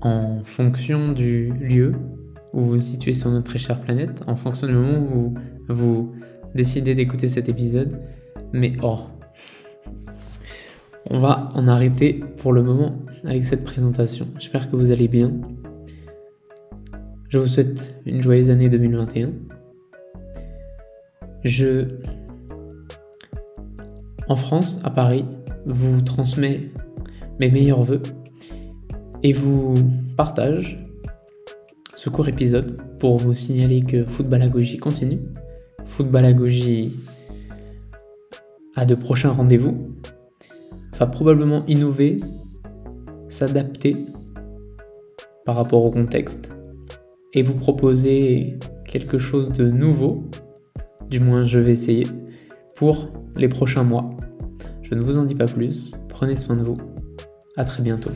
en fonction du lieu où vous vous situez sur notre très chère planète, en fonction du moment où vous décidez d'écouter cet épisode. Mais oh, on va en arrêter pour le moment avec cette présentation. J'espère que vous allez bien. Je vous souhaite une joyeuse année 2021. Je, en France, à Paris, vous transmets mes meilleurs voeux et vous partage ce court épisode pour vous signaler que Footballagogie continue. Footballagogie a de prochains rendez-vous, va probablement innover, s'adapter par rapport au contexte et vous proposer quelque chose de nouveau, du moins je vais essayer, pour les prochains mois. Je ne vous en dis pas plus, prenez soin de vous, à très bientôt.